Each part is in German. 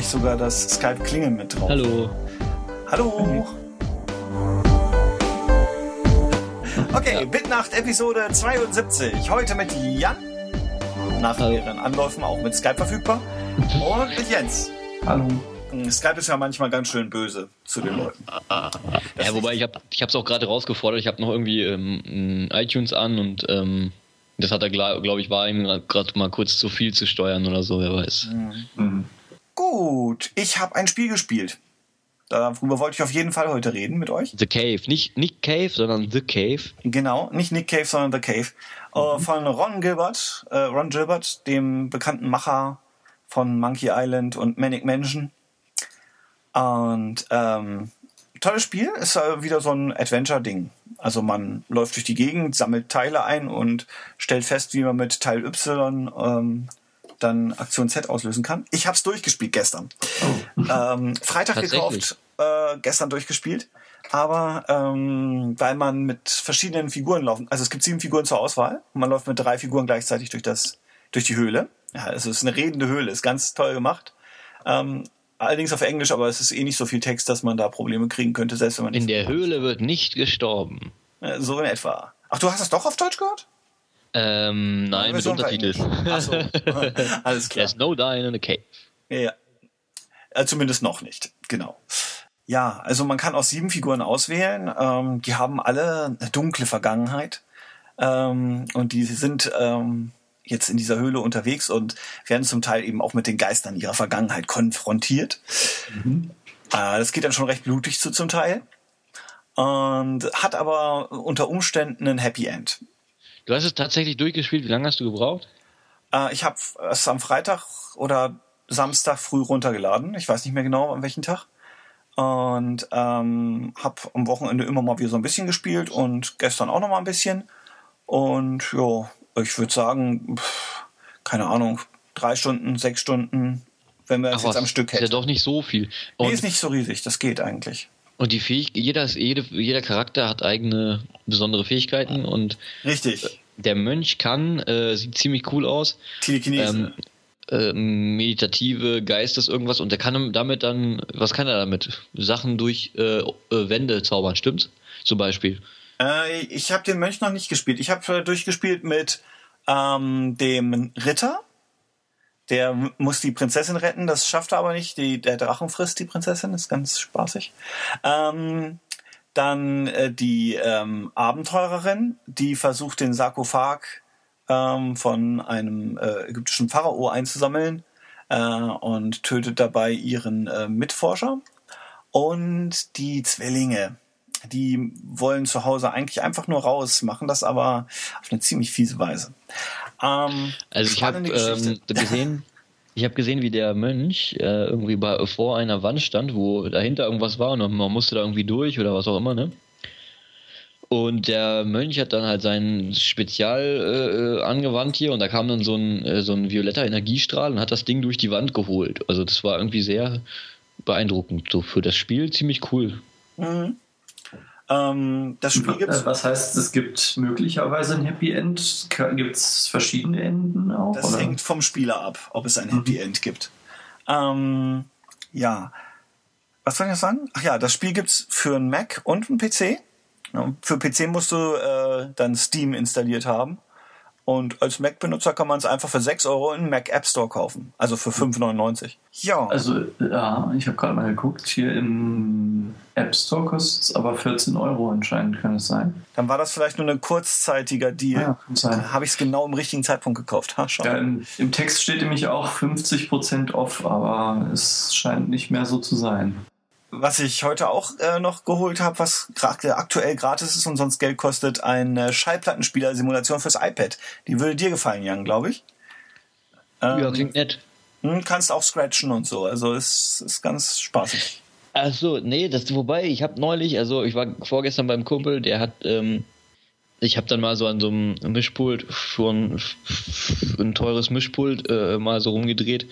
Habe ich sogar das Skype Klingeln mit drauf. Hallo. Hallo. Okay, Bitnacht Episode 72. Heute mit Jan. Nach Hallo. mehreren Anläufen auch mit Skype verfügbar. Und mit Jens. Hallo. Skype ist ja manchmal ganz schön böse zu den Leuten. Ja, wobei ich habe ich es auch gerade rausgefordert. Ich habe noch irgendwie ähm, iTunes an und ähm, das hat er, glaube ich, war ihm gerade mal kurz zu viel zu steuern oder so, wer weiß. Mhm. Gut, ich habe ein Spiel gespielt. Darüber wollte ich auf jeden Fall heute reden mit euch. The Cave. Nicht Nick Cave, sondern The Cave. Genau, nicht Nick Cave, sondern The Cave. Äh, von Ron Gilbert, äh, Ron Gilbert, dem bekannten Macher von Monkey Island und Manic Mansion. Und ähm, tolles Spiel, ist äh, wieder so ein Adventure-Ding. Also man läuft durch die Gegend, sammelt Teile ein und stellt fest, wie man mit Teil Y ähm, dann Aktion Z auslösen kann. Ich habe es durchgespielt gestern. Ähm, Freitag gekauft, äh, gestern durchgespielt. Aber ähm, weil man mit verschiedenen Figuren laufen, also es gibt sieben Figuren zur Auswahl und man läuft mit drei Figuren gleichzeitig durch das durch die Höhle. Ja, also es ist eine redende Höhle, ist ganz toll gemacht. Ähm, allerdings auf Englisch, aber es ist eh nicht so viel Text, dass man da Probleme kriegen könnte, selbst wenn man In der Höhle wird nicht gestorben. äh, so in etwa. Ach, du hast es doch auf Deutsch gehört? Ähm, nein, mit Untertitel. Englisch. Ach so. Alles klar. There's no dying in a cave. Ja. Äh, zumindest noch nicht, genau. Ja, also man kann aus sieben Figuren auswählen. Ähm, die haben alle eine dunkle Vergangenheit. Ähm, und die sind ähm, jetzt in dieser Höhle unterwegs und werden zum Teil eben auch mit den Geistern ihrer Vergangenheit konfrontiert. Äh, das geht dann schon recht blutig zu zum Teil. Und hat aber unter Umständen ein Happy End. Du hast es tatsächlich durchgespielt. Wie lange hast du gebraucht? Äh, ich habe es am Freitag oder Samstag früh runtergeladen. Ich weiß nicht mehr genau, an welchem Tag. Und ähm, habe am Wochenende immer mal wieder so ein bisschen gespielt und gestern auch noch mal ein bisschen. Und ja, ich würde sagen, pff, keine Ahnung, drei Stunden, sechs Stunden, wenn wir es jetzt was, am Stück Ist ja hätten. doch nicht so viel. Nee, Und, ist nicht so riesig, das geht eigentlich. Und die Fähig jeder, jede, jeder Charakter hat eigene besondere Fähigkeiten und Richtig. der Mönch kann, äh, sieht ziemlich cool aus, Telekinese. ähm, äh, meditative Geistes irgendwas und der kann damit dann, was kann er damit? Sachen durch äh, äh, Wände zaubern, stimmt's? Zum Beispiel. Äh, ich habe den Mönch noch nicht gespielt. Ich habe äh, durchgespielt mit ähm, dem Ritter. Der muss die Prinzessin retten, das schafft er aber nicht. Die, der Drachen frisst die Prinzessin, ist ganz spaßig. Ähm, dann äh, die ähm, Abenteurerin, die versucht den Sarkophag ähm, von einem äh, ägyptischen Pharao einzusammeln äh, und tötet dabei ihren äh, Mitforscher. Und die Zwillinge, die wollen zu Hause eigentlich einfach nur raus, machen das aber auf eine ziemlich fiese Weise. Ähm, Also ich habe ähm, gesehen, ich habe gesehen, wie der Mönch äh, irgendwie bei, vor einer Wand stand, wo dahinter irgendwas war und man musste da irgendwie durch oder was auch immer, ne? Und der Mönch hat dann halt sein Spezial äh, äh, angewandt hier und da kam dann so ein, äh, so ein violetter Energiestrahl und hat das Ding durch die Wand geholt. Also das war irgendwie sehr beeindruckend. So für das Spiel ziemlich cool. Mhm. Ähm, das Spiel gibt's. Äh, Was heißt, es gibt möglicherweise ein Happy End? Gibt es verschiedene Enden auch? Das oder? hängt vom Spieler ab, ob es ein Happy End gibt. Ähm, ja. Was soll ich noch sagen? Ach ja, das Spiel gibt's für einen Mac und einen PC. Für PC musst du äh, dann Steam installiert haben. Und als Mac-Benutzer kann man es einfach für 6 Euro in den Mac App Store kaufen. Also für 5,99. Ja. Also, ja, ich habe gerade mal geguckt, hier im App Store kostet es aber 14 Euro anscheinend, kann es sein? Dann war das vielleicht nur ein kurzzeitiger Deal. Ja, kann sein. Habe ich es genau im richtigen Zeitpunkt gekauft. Ha, schau. Ja, im, Im Text steht nämlich auch 50% off, aber es scheint nicht mehr so zu sein. Was ich heute auch äh, noch geholt habe, was aktuell gratis ist und sonst Geld kostet, eine Schallplattenspieler-Simulation fürs iPad. Die würde dir gefallen, Jan, glaube ich. Ähm, Ja, klingt nett. hm, kannst auch scratchen und so. Also ist, ist ganz spaßig. Ach so, nee, das wobei ich habe neulich, also ich war vorgestern beim Kumpel, der hat ähm, ich habe dann mal so an so einem Mischpult schon ein teures Mischpult äh, mal so rumgedreht.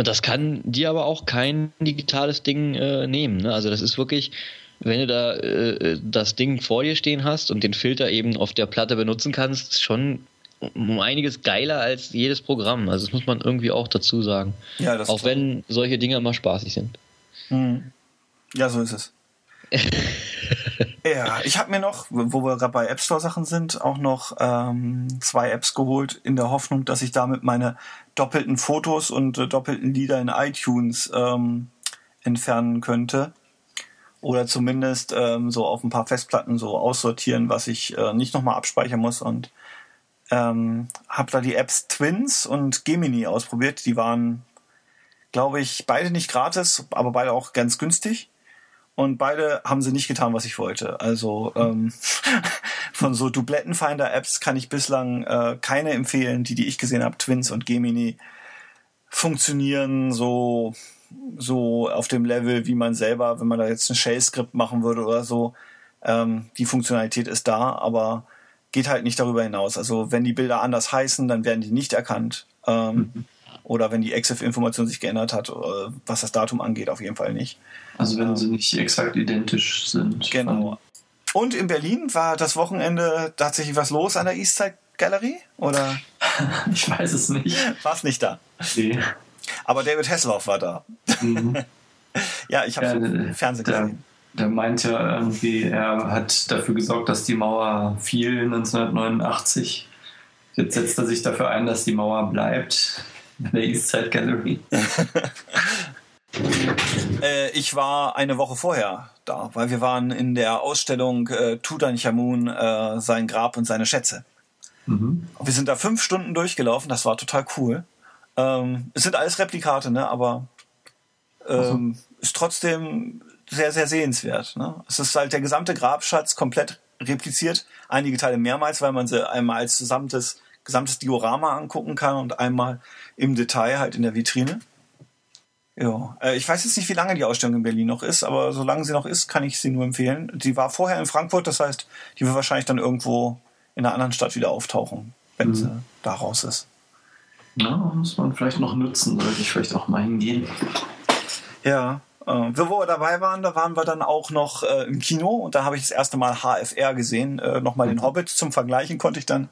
Und das kann dir aber auch kein digitales Ding äh, nehmen. Ne? Also das ist wirklich, wenn du da äh, das Ding vor dir stehen hast und den Filter eben auf der Platte benutzen kannst, schon um einiges geiler als jedes Programm. Also das muss man irgendwie auch dazu sagen. Ja, auch wenn solche Dinge immer spaßig sind. Mhm. Ja, so ist es. Ja, ich habe mir noch, wo wir gerade bei App Store Sachen sind, auch noch ähm, zwei Apps geholt in der Hoffnung, dass ich damit meine doppelten Fotos und äh, doppelten Lieder in iTunes ähm, entfernen könnte. Oder zumindest ähm, so auf ein paar Festplatten so aussortieren, was ich äh, nicht nochmal abspeichern muss. Und ähm, habe da die Apps Twins und Gemini ausprobiert. Die waren, glaube ich, beide nicht gratis, aber beide auch ganz günstig. Und beide haben sie nicht getan, was ich wollte. Also ähm, von so Dublettenfinder-Apps kann ich bislang äh, keine empfehlen. Die, die ich gesehen habe, Twins und Gemini, funktionieren so so auf dem Level, wie man selber, wenn man da jetzt ein Shell-Skript machen würde oder so. Ähm, die Funktionalität ist da, aber geht halt nicht darüber hinaus. Also wenn die Bilder anders heißen, dann werden die nicht erkannt. Ähm, mhm. Oder wenn die EXIF-Information sich geändert hat, äh, was das Datum angeht, auf jeden Fall nicht. Also wenn ähm, sie nicht exakt identisch sind. Genau. Und in Berlin war das Wochenende tatsächlich was los an der Eastside Gallery? Oder? ich weiß es nicht. War es nicht da? Nee. Aber David Hasselhoff war da. Mhm. ja, ich habe ja, Fernsehen gesehen. Der meint ja irgendwie, er hat dafür gesorgt, dass die Mauer fiel 1989. Jetzt setzt er sich dafür ein, dass die Mauer bleibt in der Eastside Gallery. äh, ich war eine Woche vorher da, weil wir waren in der Ausstellung äh, Tutanchamun, äh, sein Grab und seine Schätze. Mhm. Wir sind da fünf Stunden durchgelaufen, das war total cool. Ähm, es sind alles Replikate, ne? aber ähm, so. ist trotzdem sehr, sehr sehenswert. Ne? Es ist halt der gesamte Grabschatz komplett repliziert, einige Teile mehrmals, weil man sie einmal als gesamtes, gesamtes Diorama angucken kann und einmal im Detail halt in der Vitrine. Ja, äh, ich weiß jetzt nicht, wie lange die Ausstellung in Berlin noch ist, aber solange sie noch ist, kann ich sie nur empfehlen. Die war vorher in Frankfurt, das heißt, die wird wahrscheinlich dann irgendwo in einer anderen Stadt wieder auftauchen, wenn mhm. sie da raus ist. Ja, muss man vielleicht noch nutzen, sollte ich vielleicht auch mal hingehen. Ja, äh, wo wir dabei waren, da waren wir dann auch noch äh, im Kino und da habe ich das erste Mal HFR gesehen. Äh, Nochmal den mhm. Hobbit zum Vergleichen konnte ich dann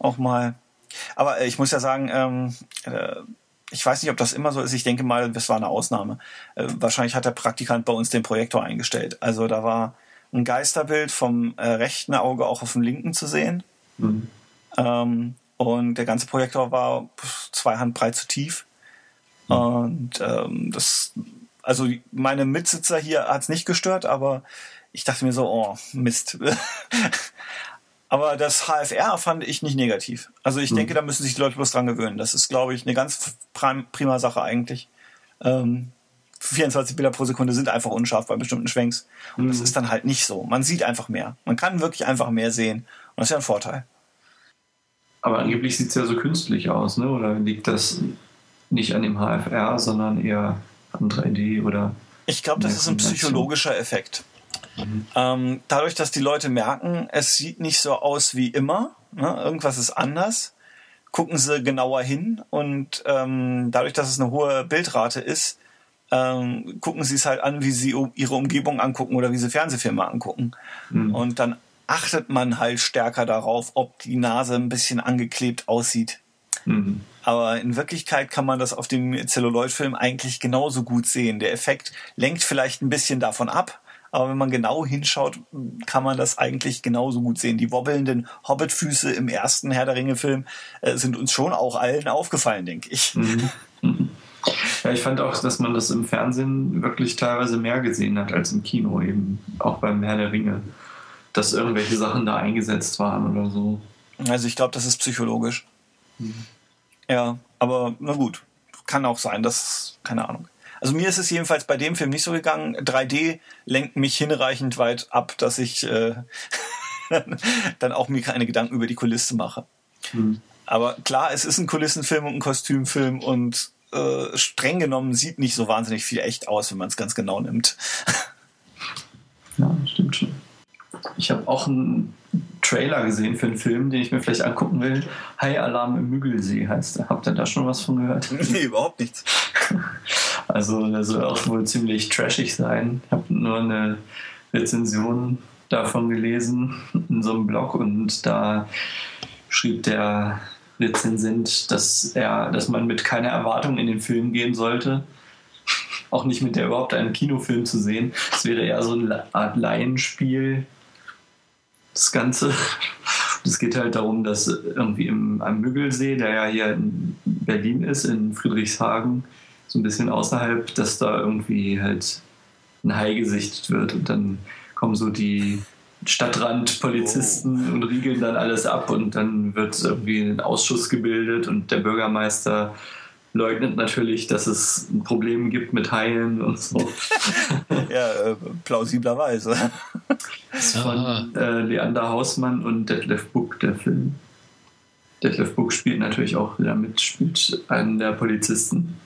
auch mal. Aber äh, ich muss ja sagen, ähm, äh, ich weiß nicht, ob das immer so ist. Ich denke mal, das war eine Ausnahme. Äh, wahrscheinlich hat der Praktikant bei uns den Projektor eingestellt. Also da war ein Geisterbild vom äh, rechten Auge auch auf dem linken zu sehen. Mhm. Ähm, und der ganze Projektor war zwei Handbreit zu tief. Mhm. Und ähm, das, also meine Mitsitzer hier hat es nicht gestört, aber ich dachte mir so, oh, Mist. aber das HFR fand ich nicht negativ. Also ich mhm. denke, da müssen sich die Leute bloß dran gewöhnen. Das ist, glaube ich, eine ganz prima Sache eigentlich. Ähm, 24 Bilder pro Sekunde sind einfach unscharf bei bestimmten Schwenks. Und mhm. das ist dann halt nicht so. Man sieht einfach mehr. Man kann wirklich einfach mehr sehen. Und das ist ja ein Vorteil. Aber angeblich sieht es ja so künstlich aus, ne? Oder liegt das nicht an dem HFR, sondern eher an 3D oder. Ich glaube, das ist ein psychologischer Effekt. Mhm. Ähm, dadurch, dass die Leute merken, es sieht nicht so aus wie immer, ne? irgendwas ist anders, gucken sie genauer hin und ähm, dadurch, dass es eine hohe Bildrate ist, ähm, gucken sie es halt an, wie sie ihre Umgebung angucken oder wie sie Fernsehfilme angucken. Mhm. Und dann achtet man halt stärker darauf, ob die Nase ein bisschen angeklebt aussieht. Mhm. Aber in Wirklichkeit kann man das auf dem Celluloid-Film eigentlich genauso gut sehen. Der Effekt lenkt vielleicht ein bisschen davon ab, aber wenn man genau hinschaut, kann man das eigentlich genauso gut sehen. Die wobbelnden Hobbit-Füße im ersten Herr der Ringe-Film äh, sind uns schon auch allen aufgefallen, denke ich. Mhm. Mhm. Ja, ich fand auch, dass man das im Fernsehen wirklich teilweise mehr gesehen hat als im Kino, eben auch beim Herr der Ringe dass irgendwelche Sachen da eingesetzt waren oder so. Also ich glaube, das ist psychologisch. Mhm. Ja, aber na gut. Kann auch sein, das, keine Ahnung. Also mir ist es jedenfalls bei dem Film nicht so gegangen. 3D lenkt mich hinreichend weit ab, dass ich äh, dann auch mir keine Gedanken über die Kulisse mache. Mhm. Aber klar, es ist ein Kulissenfilm und ein Kostümfilm und äh, streng genommen sieht nicht so wahnsinnig viel echt aus, wenn man es ganz genau nimmt. ja, stimmt schon. Ich habe auch einen Trailer gesehen für einen Film, den ich mir vielleicht angucken will. High Alarm im Müggelsee heißt der. Habt ihr da schon was von gehört? Nee, überhaupt nichts. Also, der soll auch wohl ziemlich trashig sein. Ich habe nur eine Rezension davon gelesen in so einem Blog und da schrieb der Rezensent, dass er, dass man mit keiner Erwartung in den Film gehen sollte. Auch nicht mit der überhaupt einen Kinofilm zu sehen. Es wäre eher so eine Art Laienspiel, das Ganze. Es geht halt darum, dass irgendwie im, am Müggelsee, der ja hier in Berlin ist, in Friedrichshagen, so ein bisschen außerhalb, dass da irgendwie halt ein Hai gesichtet wird und dann kommen so die Stadtrandpolizisten oh. und riegeln dann alles ab und dann wird irgendwie ein Ausschuss gebildet und der Bürgermeister leugnet natürlich, dass es ein Problem gibt mit Haien und so. ja, äh, plausiblerweise. Das ist von äh, Leander Hausmann und Detlef Buck, der Film. Detlef Buck spielt natürlich auch wieder mit, spielt einen der Polizisten.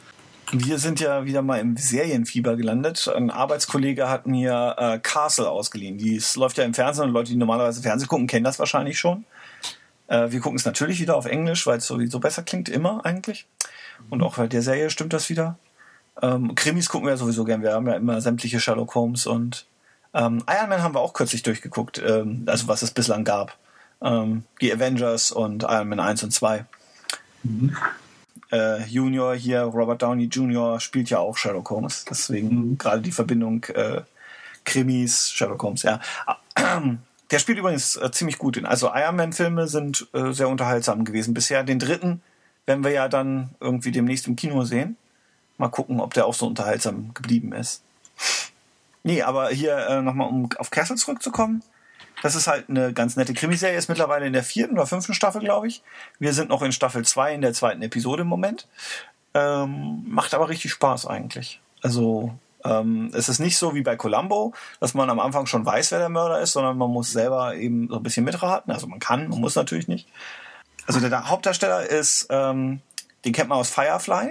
Wir sind ja wieder mal im Serienfieber gelandet. Ein Arbeitskollege hat mir äh, Castle ausgeliehen. Dies läuft ja im Fernsehen und Leute, die normalerweise Fernsehen gucken, kennen das wahrscheinlich schon. Äh, wir gucken es natürlich wieder auf Englisch, weil es sowieso besser klingt, immer eigentlich. Und auch bei der Serie stimmt das wieder. Ähm, Krimis gucken wir ja sowieso gern. Wir haben ja immer sämtliche Sherlock Holmes und ähm, Iron Man haben wir auch kürzlich durchgeguckt, ähm, also was es bislang gab. Ähm, die Avengers und Iron Man 1 und 2. Mhm äh, Junior hier, Robert Downey Jr. spielt ja auch Sherlock Holmes. Deswegen mhm. gerade die Verbindung äh, Krimis, Sherlock Holmes, ja. Der spielt übrigens äh, ziemlich gut. In. Also Iron Man-Filme sind äh, sehr unterhaltsam gewesen bisher. Den dritten werden wir ja dann irgendwie demnächst im Kino sehen. Mal gucken, ob der auch so unterhaltsam geblieben ist. Nee, aber hier äh, nochmal, um auf Castle zurückzukommen. Das ist halt eine ganz nette Krimiserie, ist mittlerweile in der vierten oder fünften Staffel, glaube ich. Wir sind noch in Staffel 2 in der zweiten Episode im Moment. Ähm, macht aber richtig Spaß eigentlich. Also ähm, es ist nicht so wie bei Columbo, dass man am Anfang schon weiß, wer der Mörder ist, sondern man muss selber eben so ein bisschen mitraten. Also man kann, man muss natürlich nicht. Also der Hauptdarsteller ist, ähm, den kennt man aus Firefly.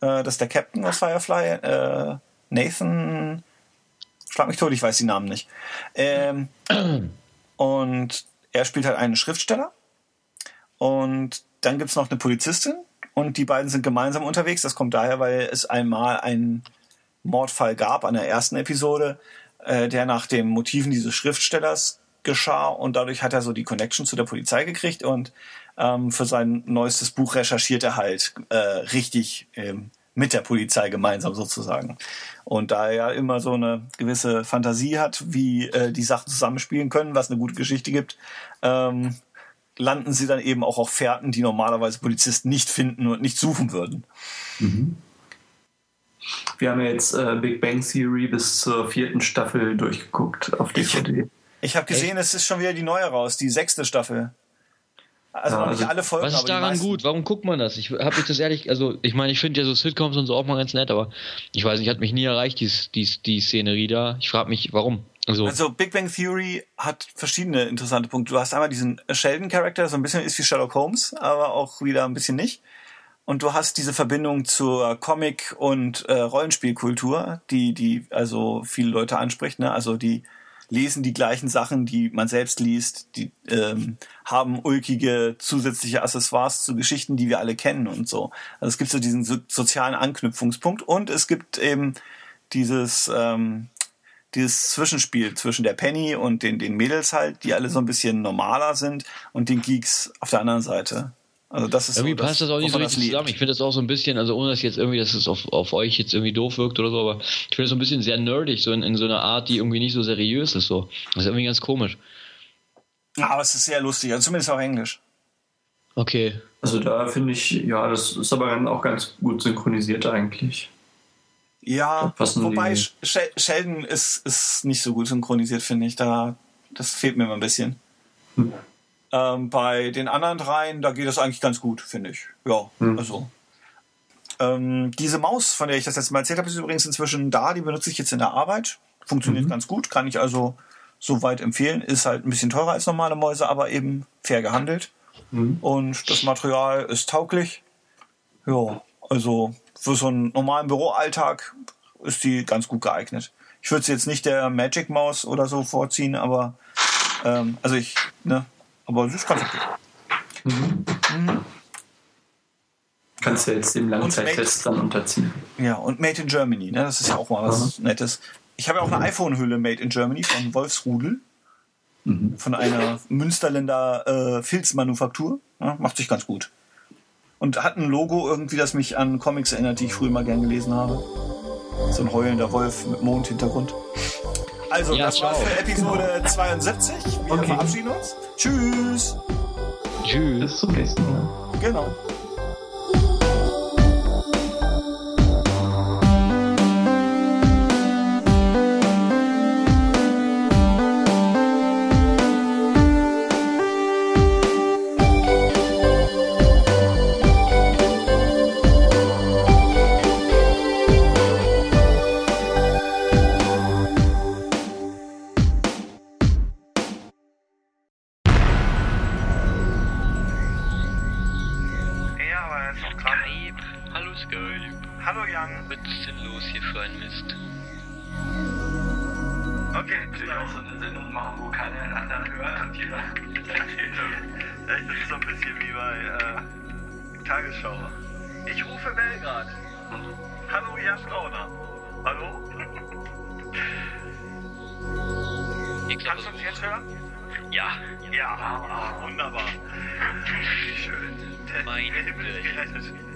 Äh, das ist der Captain aus Firefly. Äh, Nathan Schlag mich tot, ich weiß die Namen nicht. Ähm, und er spielt halt einen Schriftsteller. Und dann gibt's noch eine Polizistin. Und die beiden sind gemeinsam unterwegs. Das kommt daher, weil es einmal einen Mordfall gab an der ersten Episode, äh, der nach den Motiven dieses Schriftstellers geschah. Und dadurch hat er so die Connection zu der Polizei gekriegt. Und ähm, für sein neuestes Buch recherchiert er halt äh, richtig ähm, mit der Polizei gemeinsam sozusagen. Und da er ja immer so eine gewisse Fantasie hat, wie äh, die Sachen zusammenspielen können, was eine gute Geschichte gibt, ähm, landen sie dann eben auch auf Fährten, die normalerweise Polizisten nicht finden und nicht suchen würden. Mhm. Wir haben ja jetzt äh, Big Bang Theory bis zur vierten Staffel durchgeguckt auf DVD. Ich, ich habe gesehen, Echt? es ist schon wieder die neue raus, die sechste Staffel. Also ja, nicht also alle Folgen. Was ist daran gut? Warum guckt man das? Ich habe mich das ehrlich, also ich meine, ich finde ja so Sitcoms und so auch mal ganz nett, aber ich weiß nicht, hat mich nie erreicht, die, die, die Szenerie da. Ich frage mich, warum. Also, also Big Bang Theory hat verschiedene interessante Punkte. Du hast einmal diesen Sheldon-Charakter, so ein bisschen ist wie Sherlock Holmes, aber auch wieder ein bisschen nicht. Und du hast diese Verbindung zur Comic- und äh, Rollenspielkultur, die, die also viele Leute anspricht, ne? Also die lesen die gleichen Sachen, die man selbst liest, die ähm, haben ulkige zusätzliche Accessoires zu Geschichten, die wir alle kennen und so. Also es gibt so diesen so sozialen Anknüpfungspunkt und es gibt eben dieses ähm, dieses Zwischenspiel zwischen der Penny und den, den Mädels halt, die alle so ein bisschen normaler sind und den Geeks auf der anderen Seite. Also das ist irgendwie so, passt das, das auch nicht so richtig zusammen. Ich finde das auch so ein bisschen, also ohne dass jetzt irgendwie, dass es auf, auf euch jetzt irgendwie doof wirkt oder so, aber ich finde das so ein bisschen sehr nerdig, so in, in so einer Art, die irgendwie nicht so seriös ist. So, das ist irgendwie ganz komisch. Aber es ist sehr lustig, also zumindest auf Englisch. Okay. Also da finde ich, ja, das ist aber dann auch ganz gut synchronisiert eigentlich. Ja, wobei die... Sheldon ist, ist nicht so gut synchronisiert, finde ich. Da, das fehlt mir immer ein bisschen. Hm. Ähm, bei den anderen dreien, da geht es eigentlich ganz gut, finde ich. Ja, hm. also. Ähm, diese Maus, von der ich das letzte Mal erzählt habe, ist übrigens inzwischen da. Die benutze ich jetzt in der Arbeit. Funktioniert mhm. ganz gut. Kann ich also soweit empfehlen. Ist halt ein bisschen teurer als normale Mäuse, aber eben fair gehandelt. Mhm. Und das Material ist tauglich. Ja, also für so einen normalen Büroalltag ist die ganz gut geeignet. Ich würde sie jetzt nicht der Magic Maus oder so vorziehen, aber ähm, also ich, ne, aber es ist ganz okay. Mhm. Mhm. Kannst du jetzt dem Langzeittest dann unterziehen. Ja, und Made in Germany, ne? das ist ja auch mal was mhm. Nettes. Ich habe ja auch eine iPhone-Hülle Made in Germany von Wolfsrudel. von einer Münsterländer äh, Filzmanufaktur. Ja, macht sich ganz gut. Und hat ein Logo irgendwie, das mich an Comics erinnert, die ich früher mal gern gelesen habe. So ein heulender Wolf mit Mondhintergrund. Also, Ja, das war's ciao. für Episode 72. Wir Okay. verabschieden uns. Tschüss. Tschüss. Bis zum nächsten Mal. Genau. Einen anderen hört und jeder. Echt, das ist so ein bisschen wie bei äh, Tagesschau. Ich rufe Belgrad. Hallo Jan Brauner. Hallo? Kannst du uns jetzt hören? ja, Ja, ah, wunderbar. Wie schön. Der, Meine der Himmel ist gerettet.